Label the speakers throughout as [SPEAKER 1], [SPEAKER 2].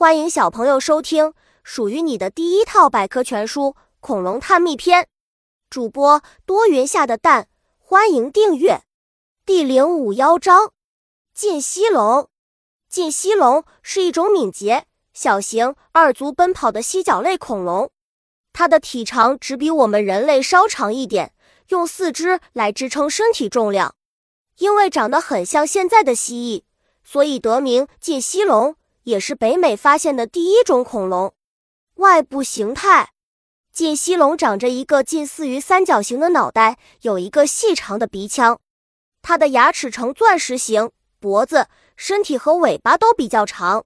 [SPEAKER 1] 欢迎小朋友收听属于你的第一套百科全书《恐龙探秘篇》，主播多云下的蛋，欢迎订阅。第零五幺章：晋西龙。晋西龙是一种敏捷、小型、二足奔跑的蜥脚类恐龙，它的体长只比我们人类稍长一点，用四肢来支撑身体重量。因为长得很像现在的蜥蜴，所以得名晋西龙。也是北美发现的第一种恐龙。外部形态，近西龙长着一个近似于三角形的脑袋，有一个细长的鼻腔。它的牙齿呈钻石形，脖子、身体和尾巴都比较长，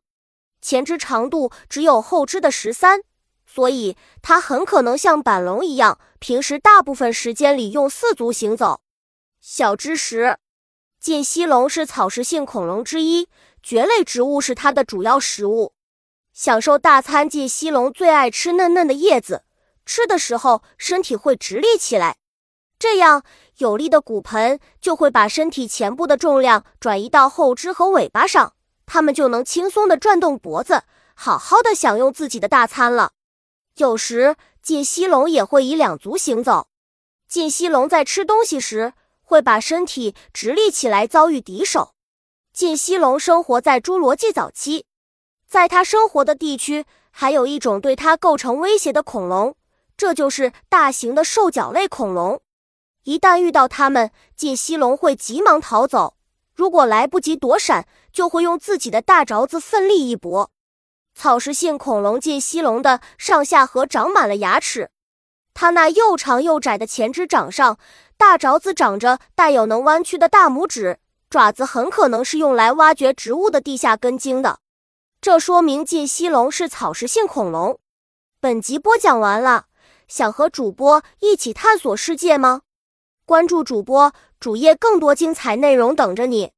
[SPEAKER 1] 前肢长度只有后肢的十三，所以它很可能像板龙一样，平时大部分时间里用四足行走。小知识：晋西龙是草食性恐龙之一。蕨类植物是它的主要食物，享受大餐。晋西龙最爱吃嫩嫩的叶子，吃的时候身体会直立起来，这样有力的骨盆就会把身体前部的重量转移到后肢和尾巴上，它们就能轻松地转动脖子，好好的享用自己的大餐了。有时晋西龙也会以两足行走，晋西龙在吃东西时会把身体直立起来，遭遇敌手。晋西龙生活在侏罗纪早期，在它生活的地区还有一种对它构成威胁的恐龙，这就是大型的兽脚类恐龙。一旦遇到它们，晋西龙会急忙逃走，如果来不及躲闪，就会用自己的大爪子奋力一搏。草食性恐龙晋西龙的上下颌长满了牙齿，它那又长又窄的前肢掌上，大爪子长着带有能弯曲的大拇指。爪子很可能是用来挖掘植物的地下根茎的，这说明晋西龙是草食性恐龙。本集播讲完了，想和主播一起探索世界吗？关注主播主页，更多精彩内容等着你。